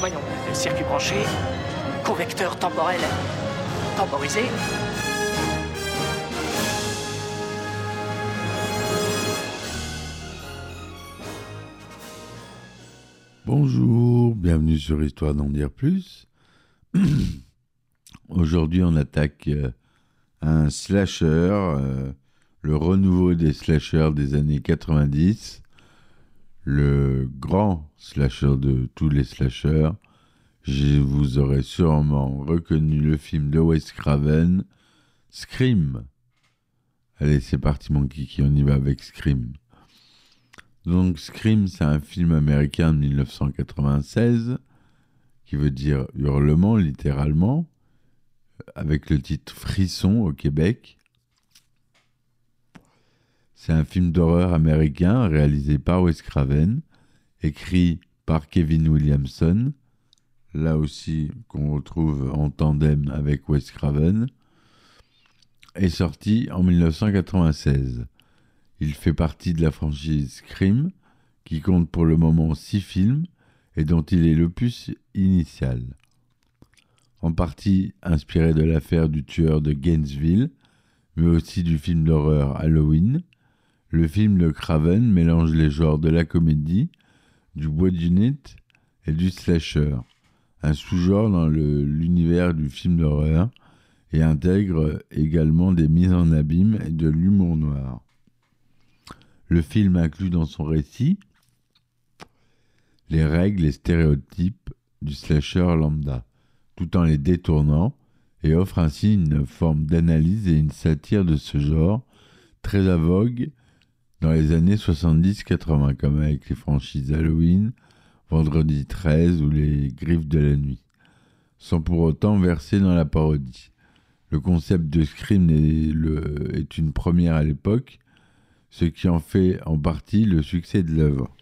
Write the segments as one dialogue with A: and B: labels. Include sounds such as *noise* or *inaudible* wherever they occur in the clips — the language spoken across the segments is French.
A: Voyons, circuit branché, convecteur temporel temporisé.
B: Bonjour, bienvenue sur Histoire d'en dire plus. *clears throat* Aujourd'hui, on attaque euh, un slasher, euh, le renouveau des slashers des années 90, le grand slasher de tous les slashers. Je vous aurais sûrement reconnu le film de Wes Craven, Scream. Allez, c'est parti mon kiki, on y va avec Scream. Donc Scream, c'est un film américain de 1996 qui veut dire hurlement littéralement, avec le titre Frisson au Québec. C'est un film d'horreur américain réalisé par Wes Craven, écrit par Kevin Williamson, là aussi qu'on retrouve en tandem avec Wes Craven, et sorti en 1996. Il fait partie de la franchise Scream, qui compte pour le moment six films et dont il est l'opus initial. En partie inspiré de l'affaire du tueur de Gainesville, mais aussi du film d'horreur Halloween, le film de Craven mélange les genres de la comédie, du bois unit et du slasher, un sous-genre dans l'univers du film d'horreur, et intègre également des mises en abîme et de l'humour noir. Le film inclut dans son récit les règles et stéréotypes du slasher lambda, tout en les détournant, et offre ainsi une forme d'analyse et une satire de ce genre, très à vogue dans les années 70-80, comme avec les franchises Halloween, Vendredi 13 ou les Griffes de la nuit, sans pour autant verser dans la parodie. Le concept de Scream est, une première à l'époque, ce qui en fait en partie le succès de l'œuvre.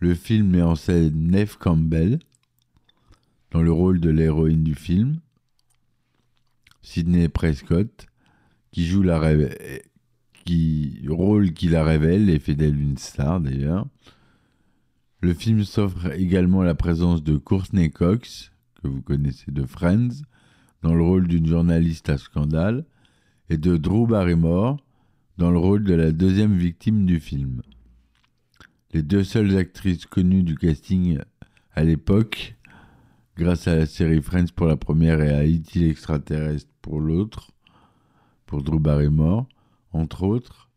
B: Le film met en scène Neve Campbell dans le rôle de l'héroïne du film, Sidney Prescott, qui joue la qui, rôle qui la révèle et fait d'elle une star d'ailleurs. Le film s'offre également la présence de Courtney Cox, que vous connaissez de Friends, dans le rôle d'une journaliste à scandale, et de Drew Barrymore, dans le rôle de la deuxième victime du film. Les deux seules actrices connues du casting à l'époque, grâce à la série Friends pour la première et à E.T. l'extraterrestre pour l'autre, pour Drew Barrymore, entre autres.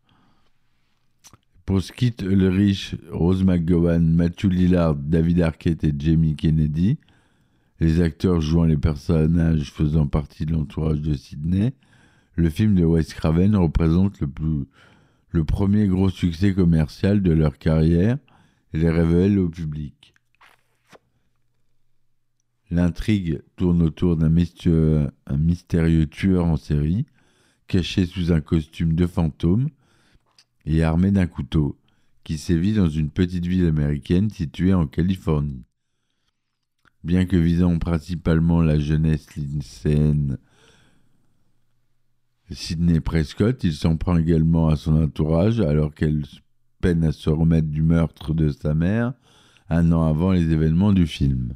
B: Pour Skit Ulrich, Rose McGowan, Matthew Lillard, David Arquette et Jamie Kennedy, les acteurs jouant les personnages faisant partie de l'entourage de Sydney, le film de Wes Craven représente le, plus, le premier gros succès commercial de leur carrière et les révèle au public. L'intrigue tourne autour d'un mystérieux, mystérieux tueur en série, caché sous un costume de fantôme et armé d'un couteau, qui sévit dans une petite ville américaine située en Californie. Bien que visant principalement la jeunesse lycéenne Sidney Prescott, il s'en prend également à son entourage alors qu'elle peine à se remettre du meurtre de sa mère un an avant les événements du film.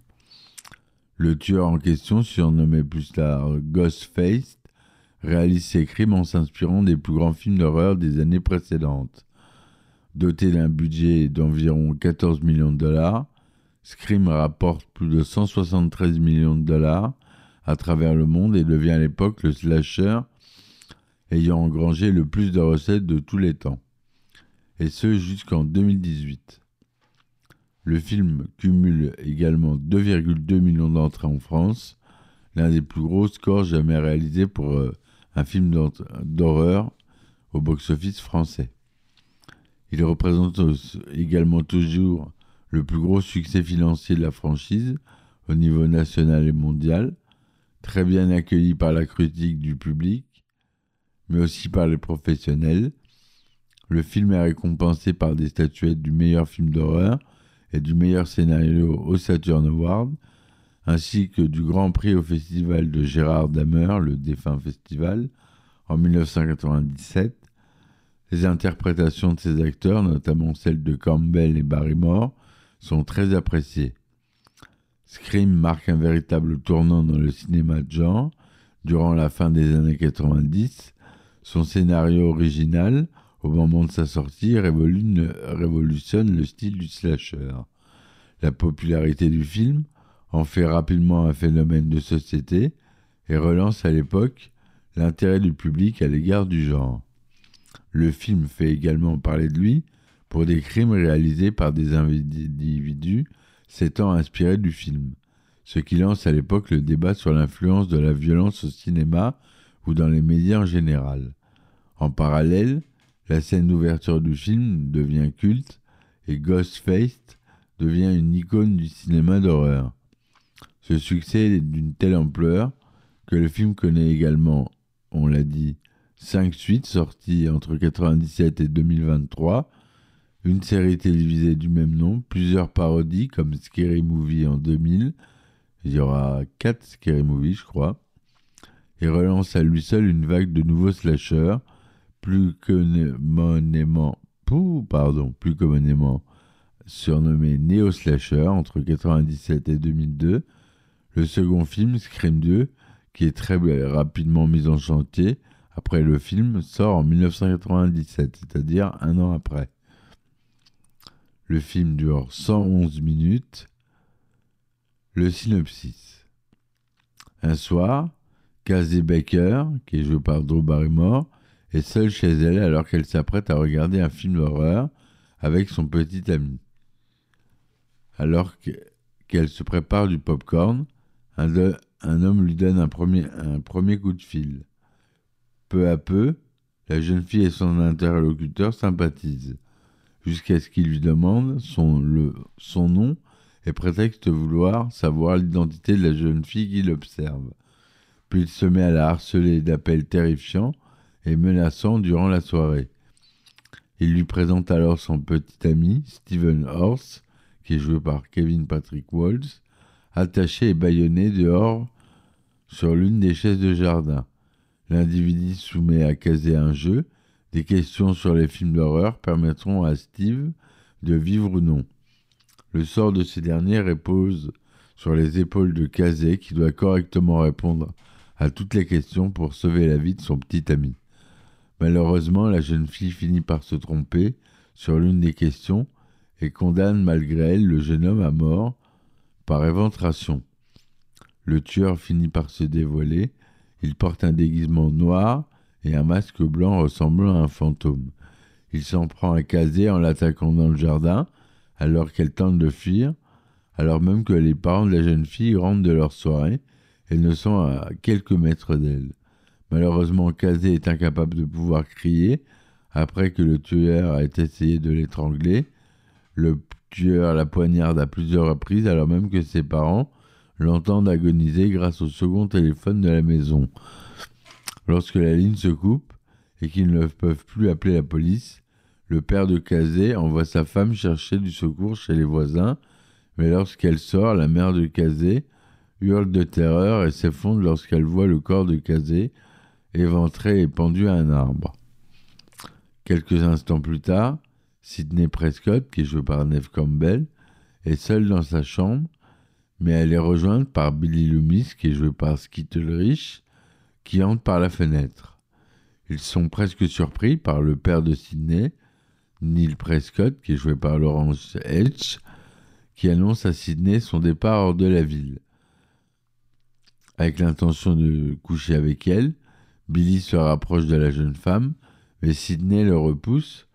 B: Le tueur en question, surnommé plus tard Ghostface, réalise ses crimes en s'inspirant des plus grands films d'horreur des années précédentes. Doté d'un budget d'environ 14 millions de dollars, Scream rapporte plus de 173 millions de dollars à travers le monde et devient à l'époque le slasher ayant engrangé le plus de recettes de tous les temps, et ce jusqu'en 2018. Le film cumule également 2,2 millions d'entrées en France, l'un des plus gros scores jamais réalisés pour euh, un film d'horreur au box-office français. Il représente également toujours le plus gros succès financier de la franchise au niveau national et mondial, très bien accueilli par la critique du public, mais aussi par les professionnels. Le film est récompensé par des statuettes du meilleur film d'horreur et du meilleur scénario au Saturn Award, ainsi que du Grand Prix au Festival de Gérard Damer, le défunt festival, en 1997. Les interprétations de ces acteurs, notamment celles de Campbell et Barrymore, sont très appréciées. Scream marque un véritable tournant dans le cinéma de genre durant la fin des années 90. Son scénario original, au moment de sa sortie, révolutionne le style du slasher. La popularité du film en fait rapidement un phénomène de société et relance à l'époque l'intérêt du public à l'égard du genre. Le film fait également parler de lui pour des crimes réalisés par des individus s'étant inspirés du film, ce qui lance à l'époque le débat sur l'influence de la violence au cinéma ou dans les médias en général. En parallèle, la scène d'ouverture du film devient culte et Ghostface devient une icône du cinéma d'horreur. Ce succès est d'une telle ampleur que le film connaît également, on l'a dit, cinq suites sorties entre 1997 et 2023, une série télévisée du même nom, plusieurs parodies comme Scary Movie en 2000, il y aura quatre Scary Movie je crois, et relance à lui seul une vague de nouveaux slashers, plus communément, pardon, plus communément Neo Slasher entre 1997 et 2002, le second film, Scream 2, qui est très rapidement mis en chantier après le film, sort en 1997, c'est-à-dire un an après. Le film dure 111 minutes. Le synopsis. Un soir, Casey Baker, qui est joué par Drew Barrymore, est seule chez elle alors qu'elle s'apprête à regarder un film d'horreur avec son petit ami. Alors qu'elle se prépare du popcorn, un, homme lui donne un premier, coup de fil. Peu à peu, la jeune fille et son interlocuteur sympathisent, jusqu'à ce qu'il lui demande son, nom et prétexte vouloir savoir l'identité de la jeune fille qu'il observe. Puis il se met à la harceler d'appels terrifiants et menaçants durant la soirée. Il lui présente alors son petit ami, Stephen Horse, qui est joué par Kevin Patrick Walls, attaché et bâillonné dehors sur l'une des chaises de jardin. L'individu soumet à caser un jeu. Des questions sur les films d'horreur permettront à Steve de vivre ou non. Le sort de ces derniers repose sur les épaules de Kazé qui doit correctement répondre à toutes les questions pour sauver la vie de son petit ami. Malheureusement, la jeune fille finit par se tromper sur l'une des questions et condamne malgré elle le jeune homme à mort par éventration. Le tueur finit par se dévoiler. Il porte un déguisement noir et un masque blanc ressemblant à un fantôme. Il s'en prend à caser en l'attaquant dans le jardin, alors qu'elle tente de fuir, alors même que les parents de la jeune fille rentrent de leur soirée et ne sont à quelques mètres d'elle. Malheureusement, Kazé est incapable de pouvoir crier après que le tueur a essayé de l'étrangler. Le tueur la poignarde à plusieurs reprises alors même que ses parents l'entendent agoniser grâce au second téléphone de la maison. Lorsque la ligne se coupe et qu'ils ne peuvent plus appeler la police, le père de Kazé envoie sa femme chercher du secours chez les voisins, mais lorsqu'elle sort, la mère de Kazé hurle de terreur et s'effondre lorsqu'elle voit le corps de Kazé éventré et pendu à un arbre. Quelques instants plus tard, Sidney Prescott, qui est joué par Neve Campbell, est seule dans sa chambre, mais elle est rejointe par Billy Loomis, qui est joué par Skittle Rich, qui entre par la fenêtre. Ils sont presque surpris par le père de Sidney, Neil Prescott, qui est joué par Laurence Hedge, qui annonce à Sidney son départ hors de la ville. Avec l'intention de coucher avec elle, Billy se rapproche de la jeune femme, mais Sidney le repousse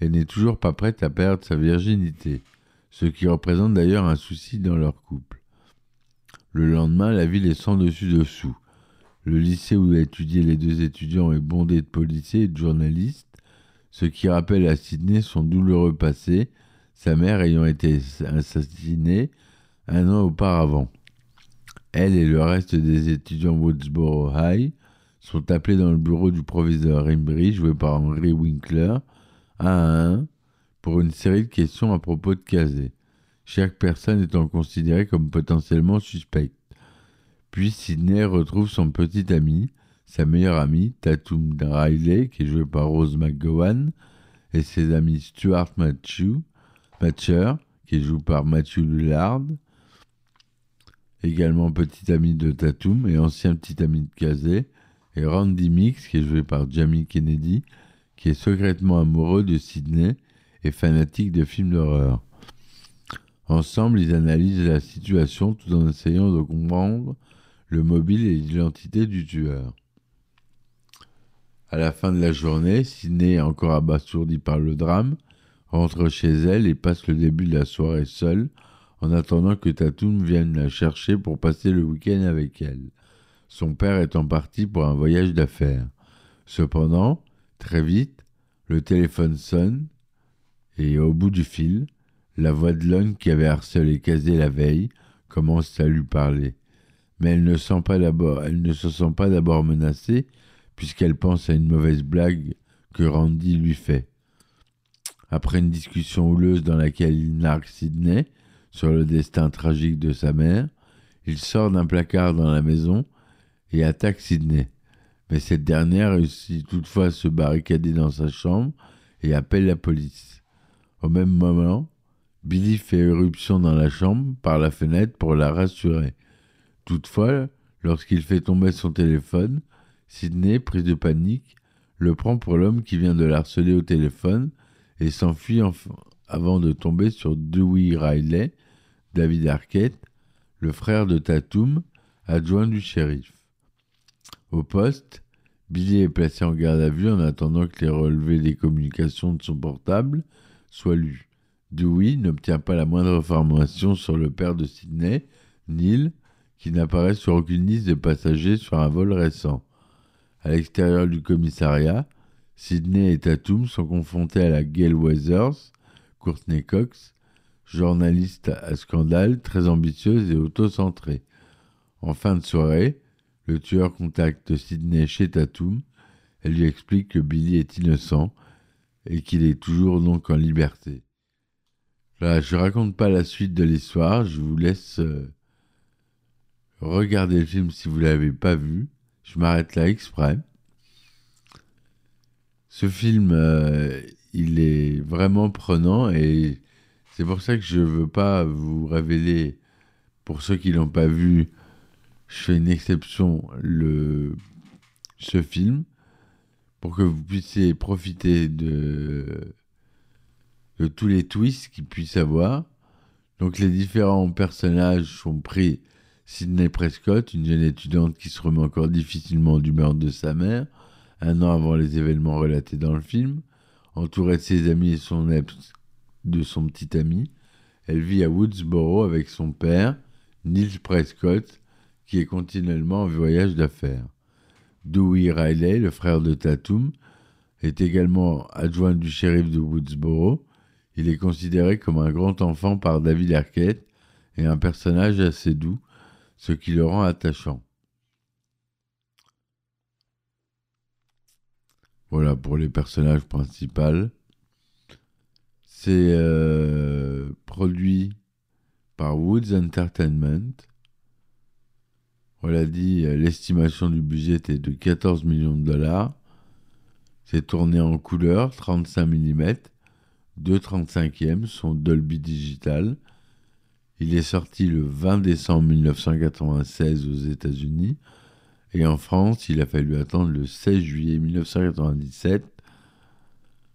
B: et n'est toujours pas prête à perdre sa virginité, ce qui représente d'ailleurs un souci dans leur couple. Le lendemain, la ville est sans dessus dessous. Le lycée où étudiaient les deux étudiants est bondé de policiers et de journalistes, ce qui rappelle à Sydney son douloureux passé, sa mère ayant été assassinée un an auparavant. Elle et le reste des étudiants Woodsboro High sont appelés dans le bureau du proviseur Embry, joué par Henry Winkler, à un, pour une série de questions à propos de Kazé, chaque personne étant considérée comme potentiellement suspecte. Puis Sidney retrouve son petit ami, sa meilleure amie, Tatum Riley, qui est jouée par Rose McGowan, et ses amis Stuart Matcher, qui est joué par Matthew Lullard, également petit ami de Tatum et ancien petit ami de Kazé, et Randy Mix, qui est joué par Jamie Kennedy, qui est secrètement amoureux de Sidney et fanatique de films d'horreur. Ensemble, ils analysent la situation tout en essayant de comprendre le mobile et l'identité du tueur. À la fin de la journée, Sidney, encore abasourdi par le drame, rentre chez elle et passe le début de la soirée seule, en attendant que Tatum vienne la chercher pour passer le week-end avec elle, son père étant parti pour un voyage d'affaires. Cependant, très vite, le téléphone sonne et au bout du fil, la voix de l'homme qui avait harcelé Kazé la veille commence à lui parler. Mais elle ne, elle ne se sent pas d'abord menacée, puisqu'elle pense à une mauvaise blague que Randy lui fait. Après une discussion houleuse dans laquelle il nargue Sidney sur le destin tragique de sa mère, il sort d'un placard dans la maison et attaque Sidney. Mais cette dernière réussit toutefois à se barricader dans sa chambre et appelle la police. Au même moment, Billy fait éruption dans la chambre par la fenêtre pour la rassurer. Toutefois, lorsqu'il fait tomber son téléphone, Sidney, pris de panique, le prend pour l'homme qui vient de l'harceler au téléphone et s'enfuit avant de tomber sur Dewey Riley, David Arquette, le frère de Tatum, adjoint du shérif. Au poste, Billy est placé en garde à vue en attendant que les relevés des communications de son portable soient lus. Dewey n'obtient pas la moindre information sur le père de Sidney, Neil, qui n'apparaît sur aucune liste de passagers sur un vol récent. À l'extérieur du commissariat, Sidney et Tatum sont confrontés à la Gail Weathers, Courtney Cox, journaliste à scandale, très ambitieuse et autocentrée. En fin de soirée, le tueur contacte Sidney chez Tatum. Elle lui explique que Billy est innocent et qu'il est toujours donc en liberté. Là, je raconte pas la suite de l'histoire, je vous laisse euh, regardez le film si vous ne l'avez pas vu. Je m'arrête là exprès. Ce film, euh, il est vraiment prenant et c'est pour ça que je ne veux pas vous révéler, pour ceux qui l'ont pas vu, je fais une exception, le, ce film, pour que vous puissiez profiter de, de tous les twists qu'il puisse avoir. Donc les différents personnages sont pris Sidney Prescott, une jeune étudiante qui se remet encore difficilement du meurtre de sa mère, un an avant les événements relatés dans le film, entourée de ses amis et son de son petit ami. Elle vit à Woodsboro avec son père, Neil Prescott, qui est continuellement en voyage d'affaires. Dewey Riley, le frère de Tatum, est également adjoint du shérif de Woodsboro. Il est considéré comme un grand enfant par David Arquette et un personnage assez doux, ce qui le rend attachant. Voilà pour les personnages principaux. C'est euh, produit par Woods Entertainment. On l'a dit, l'estimation du budget était de 14 millions de dollars. C'est tourné en couleur, 35 mm, 2 35e, son Dolby Digital. Il est sorti le 20 décembre 1996 aux États-Unis et en France, il a fallu attendre le 16 juillet 1997.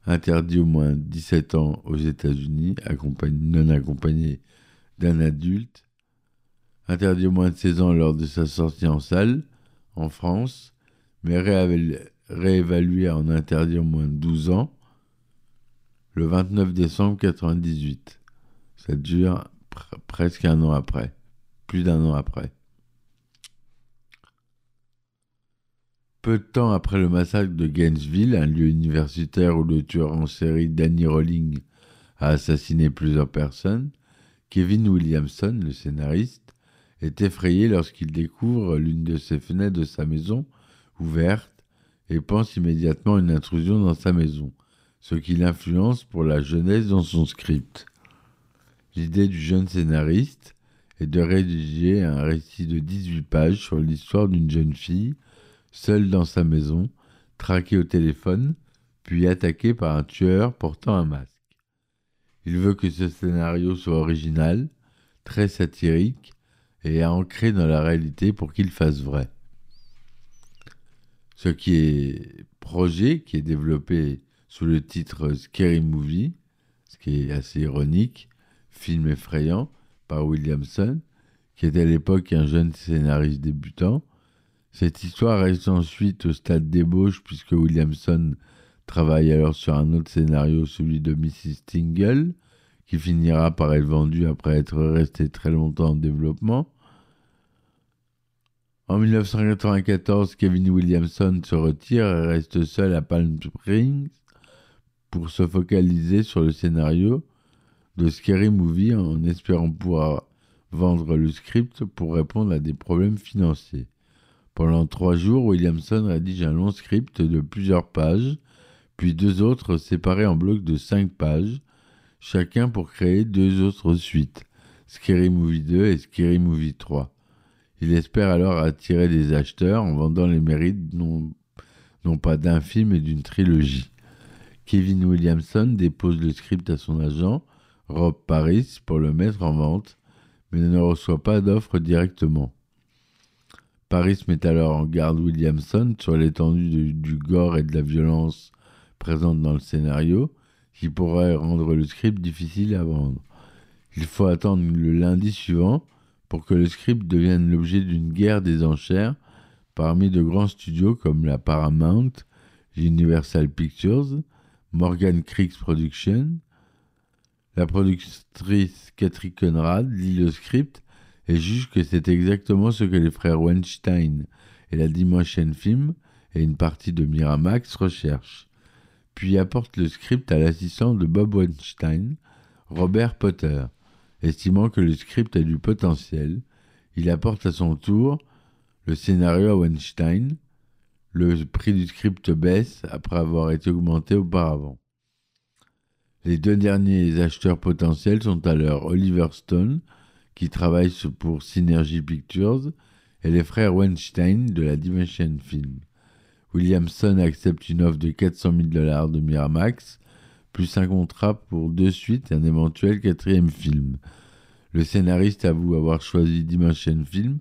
B: Interdit au moins 17 ans aux États-Unis, non accompagné d'un adulte. Interdit au moins de 16 ans lors de sa sortie en salle en France, mais réévalué en interdit au moins de 12 ans le 29 décembre 1998. Ça dure presque un an après, plus d'un an après. Peu de temps après le massacre de Gainesville, un lieu universitaire où le tueur en série Danny Rolling a assassiné plusieurs personnes, Kevin Williamson, le scénariste, est effrayé lorsqu'il découvre l'une de ses fenêtres de sa maison ouverte et pense immédiatement à une intrusion dans sa maison, ce qui l'influence pour la jeunesse dans son script. L'idée du jeune scénariste est de rédiger un récit de 18 pages sur l'histoire d'une jeune fille, seule dans sa maison, traquée au téléphone, puis attaquée par un tueur portant un masque. Il veut que ce scénario soit original, très satirique et ancré dans la réalité pour qu'il fasse vrai. Ce qui est projet qui est développé sous le titre Scary Movie, ce qui est assez ironique, film effrayant par Williamson, qui était à l'époque un jeune scénariste débutant. Cette histoire reste ensuite au stade d'ébauche puisque Williamson travaille alors sur un autre scénario, celui de Mrs. Tingle, qui finira par être vendu après être resté très longtemps en développement. En 1994, Kevin Williamson se retire et reste seul à Palm Springs pour se focaliser sur le scénario de Scary Movie en espérant pouvoir vendre le script pour répondre à des problèmes financiers. Pendant trois jours, Williamson rédige un long script de plusieurs pages, puis deux autres séparés en blocs de cinq pages, chacun pour créer deux autres suites, Scary Movie 2 et Scary Movie 3. Il espère alors attirer des acheteurs en vendant les mérites non, pas d'un film mais d'une trilogie. Kevin Williamson dépose le script à son agent, Rob Paris, pour le mettre en vente, mais ne reçoit pas d'offre directement. Paris met alors en garde Williamson sur l'étendue du, du gore et de la violence présente dans le scénario, qui pourrait rendre le script difficile à vendre. Il faut attendre le lundi suivant pour que le script devienne l'objet d'une guerre des enchères parmi de grands studios comme la Paramount, Universal Pictures, Morgan Creeks Productions. La productrice Catherine Conrad lit le script et juge que c'est exactement ce que les frères Weinstein et la Dimension Film et une partie de Miramax recherchent. Puis apporte le script à l'assistant de Bob Weinstein, Robert Potter. Estimant que le script a du potentiel, il apporte à son tour le scénario à Weinstein. Le prix du script baisse après avoir été augmenté auparavant. Les deux derniers acheteurs potentiels sont alors Oliver Stone, qui travaille pour Synergy Pictures, et les frères Weinstein de la Dimension Film. Williamson accepte une offre de 400 000 dollars de Miramax, plus un contrat pour deux suites et un éventuel quatrième film. Le scénariste avoue avoir choisi Dimension Film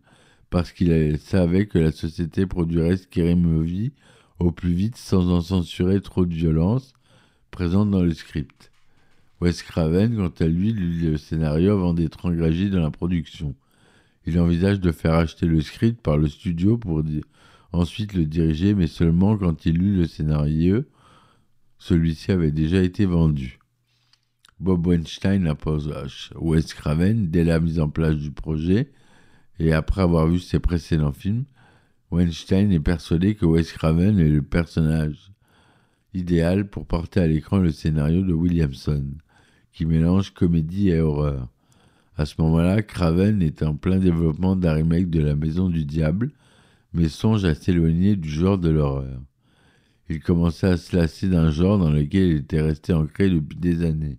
B: parce qu'il savait que la société produirait Scary Movie au plus vite sans en censurer trop de violence présente dans le script. Wes Craven, quant à lui, lit le scénario avant d'être engagé dans la production. Il envisage de faire acheter le script par le studio pour ensuite le diriger, mais seulement quand il lut le scénario, celui-ci avait déjà été vendu. Bob Weinstein appose Wes Craven dès la mise en place du projet, et après avoir vu ses précédents films, Weinstein est persuadé que Wes Craven est le personnage idéal pour porter à l'écran le scénario de Williamson, qui mélange comédie et horreur. À ce moment-là, Craven est en plein développement d'un remake de La Maison du Diable, mais songe à s'éloigner du genre de l'horreur. Il commençait à se lasser d'un genre dans lequel il était resté ancré depuis des années.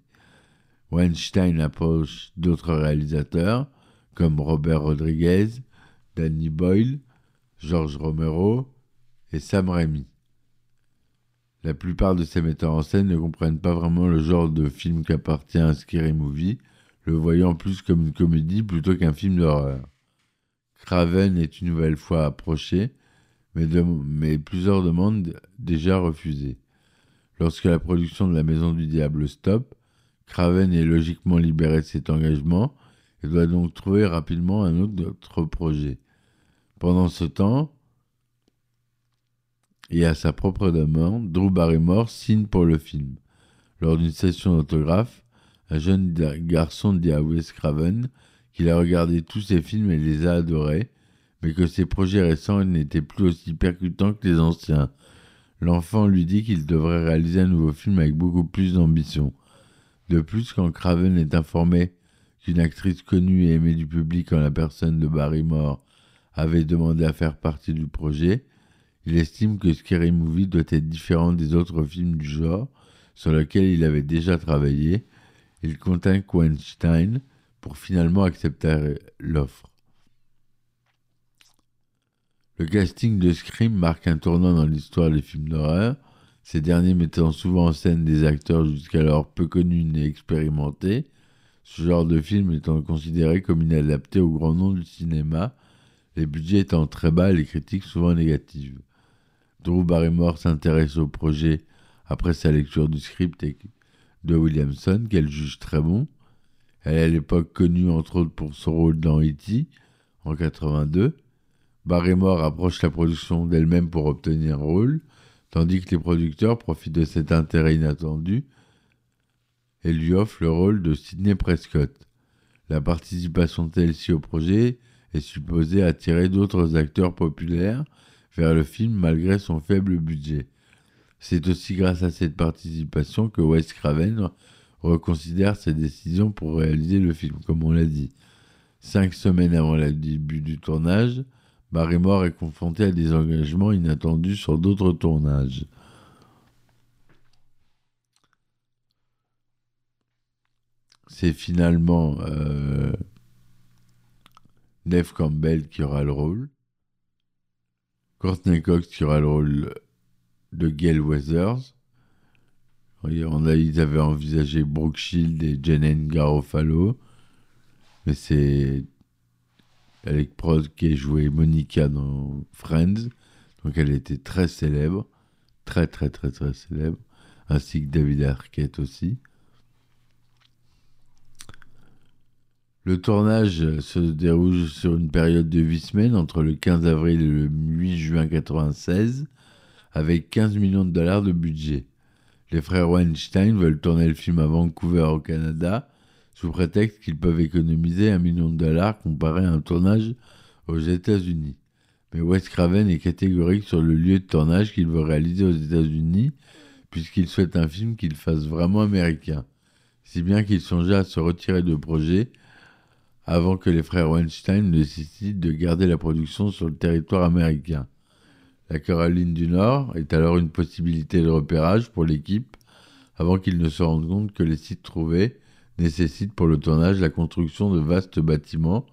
B: Weinstein approche d'autres réalisateurs, comme Robert Rodriguez, Danny Boyle, George Romero et Sam Raimi. La plupart de ces metteurs en scène ne comprennent pas vraiment le genre de film qu'appartient à Scary Movie, le voyant plus comme une comédie plutôt qu'un film d'horreur. Craven est une nouvelle fois approché, mais, plusieurs demandes déjà refusées. Lorsque la production de La Maison du Diable stoppe, Craven est logiquement libéré de cet engagement et doit donc trouver rapidement un autre projet. Pendant ce temps, et à sa propre demande, Drew Barrymore signe pour le film. Lors d'une session d'autographe, un jeune garçon dit à Craven qu'il a regardé tous ses films et les a adorés, mais que ses projets récents n'étaient plus aussi percutants que les anciens. L'enfant lui dit qu'il devrait réaliser un nouveau film avec beaucoup plus d'ambition. De plus, quand Craven est informé qu'une actrice connue et aimée du public en la personne de Barrymore avait demandé à faire partie du projet, il estime que Scary Movie doit être différent des autres films du genre sur lesquels il avait déjà travaillé. Il contacte Weinstein pour finalement accepter l'offre. Le casting de Scream marque un tournant dans l'histoire des films d'horreur, ces derniers mettant souvent en scène des acteurs jusqu'alors peu connus ni expérimentés, ce genre de film étant considéré comme inadapté au grand nom du cinéma, les budgets étant très bas et les critiques souvent négatives. Drew Barrymore s'intéresse au projet après sa lecture du script de Williamson, qu'elle juge très bon. Elle est à l'époque connue entre autres pour son rôle dans E.T. en 82. Barrymore approche la production d'elle-même pour obtenir un rôle, tandis que les producteurs profitent de cet intérêt inattendu et lui offrent le rôle de Sidney Prescott. La participation de celle-ci au projet est supposée attirer d'autres acteurs populaires vers le film malgré son faible budget. C'est aussi grâce à cette participation que Wes Craven reconsidère ses décisions pour réaliser le film, comme on l'a dit. Cinq semaines avant le début du tournage, Barrymore est confronté à des engagements inattendus sur d'autres tournages. C'est finalement euh, Campbell qui aura le rôle. Courtney Cox qui aura le rôle de Gail Weathers. Ils avaient envisagé Brooke Shield et Jenen Garofalo. Mais c'est Alec Prost qui a joué Monica dans Friends. Donc elle était très célèbre. Très, très, très, très célèbre. Ainsi que David Arquette aussi. Le tournage se déroule sur une période de 8 semaines entre le 15 avril et le 8 juin 1996 avec 15 millions de dollars de budget. Les frères Weinstein veulent tourner le film à Vancouver au Canada sous prétexte qu'ils peuvent économiser un million de dollars comparé à un tournage aux États-Unis. Mais Wes Craven est catégorique sur le lieu de tournage qu'il veut réaliser aux États-Unis puisqu'il souhaite un film qu'il fasse vraiment américain, si bien qu'il songeait à se retirer de projet avant que les frères Weinstein ne décident de garder la production sur le territoire américain. La Caroline du Nord est alors une possibilité de repérage pour l'équipe avant qu'ils ne se rendent compte que les sites trouvés nécessitent pour le tournage la construction de vastes bâtiments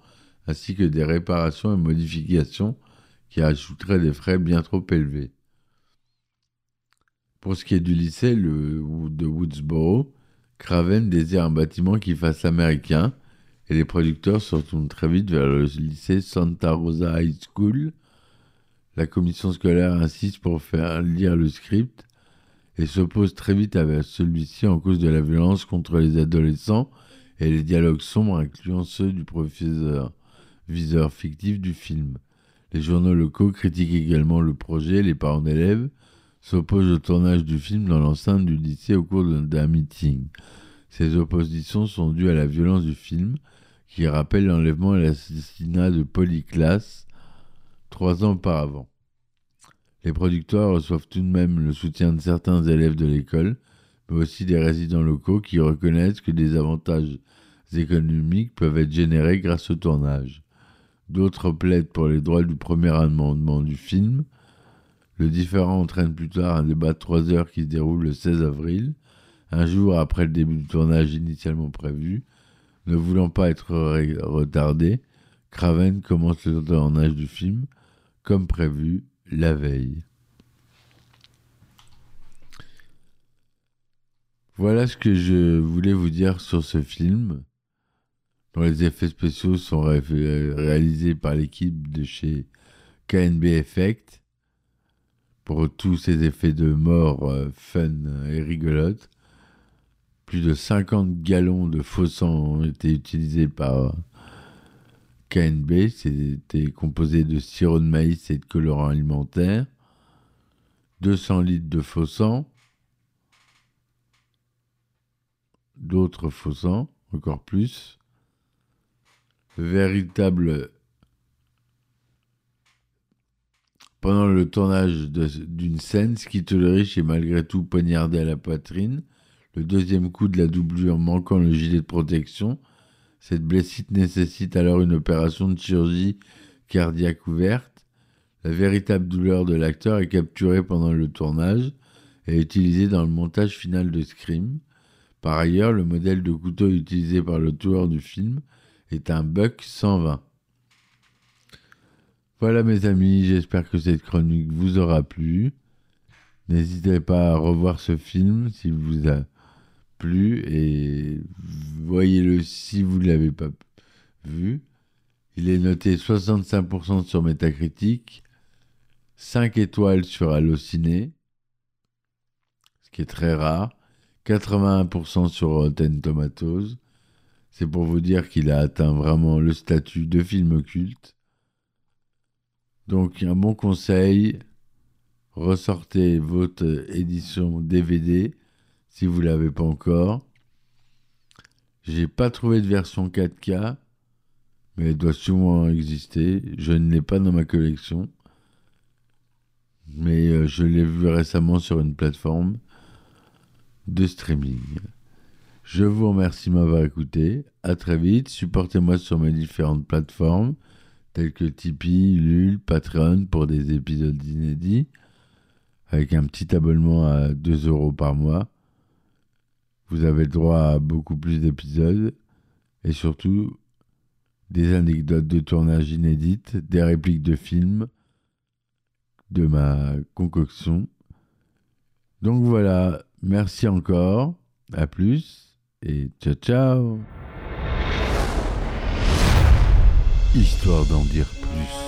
B: ainsi que des réparations et modifications qui ajouteraient des frais bien trop élevés. Pour ce qui est du lycée de Woodsboro, Craven désire un bâtiment qui fasse américain et les producteurs se retournent très vite vers le lycée Santa Rosa High School. La commission scolaire insiste pour faire lire le script et s'oppose très vite avec celui-ci en cause de la violence contre les adolescents et les dialogues sombres incluant ceux du professeur viseur fictif du film. Les journaux locaux critiquent également le projet, les parents d'élèves s'opposent au tournage du film dans l'enceinte du lycée au cours d'un meeting. Ces oppositions sont dues à la violence du film, qui rappelle l'enlèvement et l'assassinat de Polyclas trois ans auparavant. Les producteurs reçoivent tout de même le soutien de certains élèves de l'école, mais aussi des résidents locaux qui reconnaissent que des avantages économiques peuvent être générés grâce au tournage. D'autres plaident pour les droits du premier amendement du film. Le différend entraîne plus tard un débat de trois heures qui se déroule le 16 avril, un jour après le début du tournage initialement prévu, ne voulant pas être retardé, Craven commence le tournage du film, comme prévu, la veille. Voilà ce que je voulais vous dire sur ce film, dont les effets spéciaux sont réalisés par l'équipe de chez KNB Effect, pour tous ces effets de mort euh, fun et rigolotes. Plus de 50 gallons de faux sang ont été utilisés par KNB. C'était composé de sirop de maïs et de colorants alimentaires. 200 litres de faux sang. D'autres faux sang, encore plus. Véritable Pendant le tournage d'une scène, Skid Ulrich est malgré tout poignardé à la poitrine. Le deuxième coup de la doublure manquant le gilet de protection, cette blessure nécessite alors une opération de chirurgie cardiaque ouverte. La véritable douleur de l'acteur est capturée pendant le tournage et utilisée dans le montage final de Scream. Par ailleurs, le modèle de couteau utilisé par le tueur du film est un Buck 120. Voilà mes amis, j'espère que cette chronique vous aura plu. N'hésitez pas à revoir ce film s'il vous a plu et voyez-le si vous ne l'avez pas vu. Il est noté 65% sur Metacritic, 5 étoiles sur Allociné, ce qui est très rare, 81% sur Rotten Tomatoes. C'est pour vous dire qu'il a atteint vraiment le statut de film culte. Donc un bon conseil, ressortez votre édition DVD si vous l'avez pas encore. J'ai pas trouvé de version 4K, mais elle doit sûrement exister. Je ne l'ai pas dans ma collection, mais euh, je l'ai vu récemment sur une plateforme de streaming. Je vous remercie de m'avoir écouté. À très vite. Supportez-moi sur mes différentes plateformes telles que Tipeee, Lul, Patreon pour des épisodes inédits avec un petit abonnement à 2 euros par mois. Vous avez le droit à beaucoup plus d'épisodes et surtout des anecdotes de tournage inédites, des répliques de films, de ma concoction. Donc voilà, merci encore, à plus et ciao ciao Histoire d'en dire plus.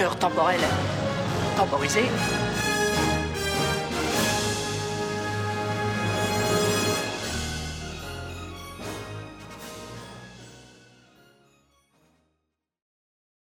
A: correcteur temporel temporisé,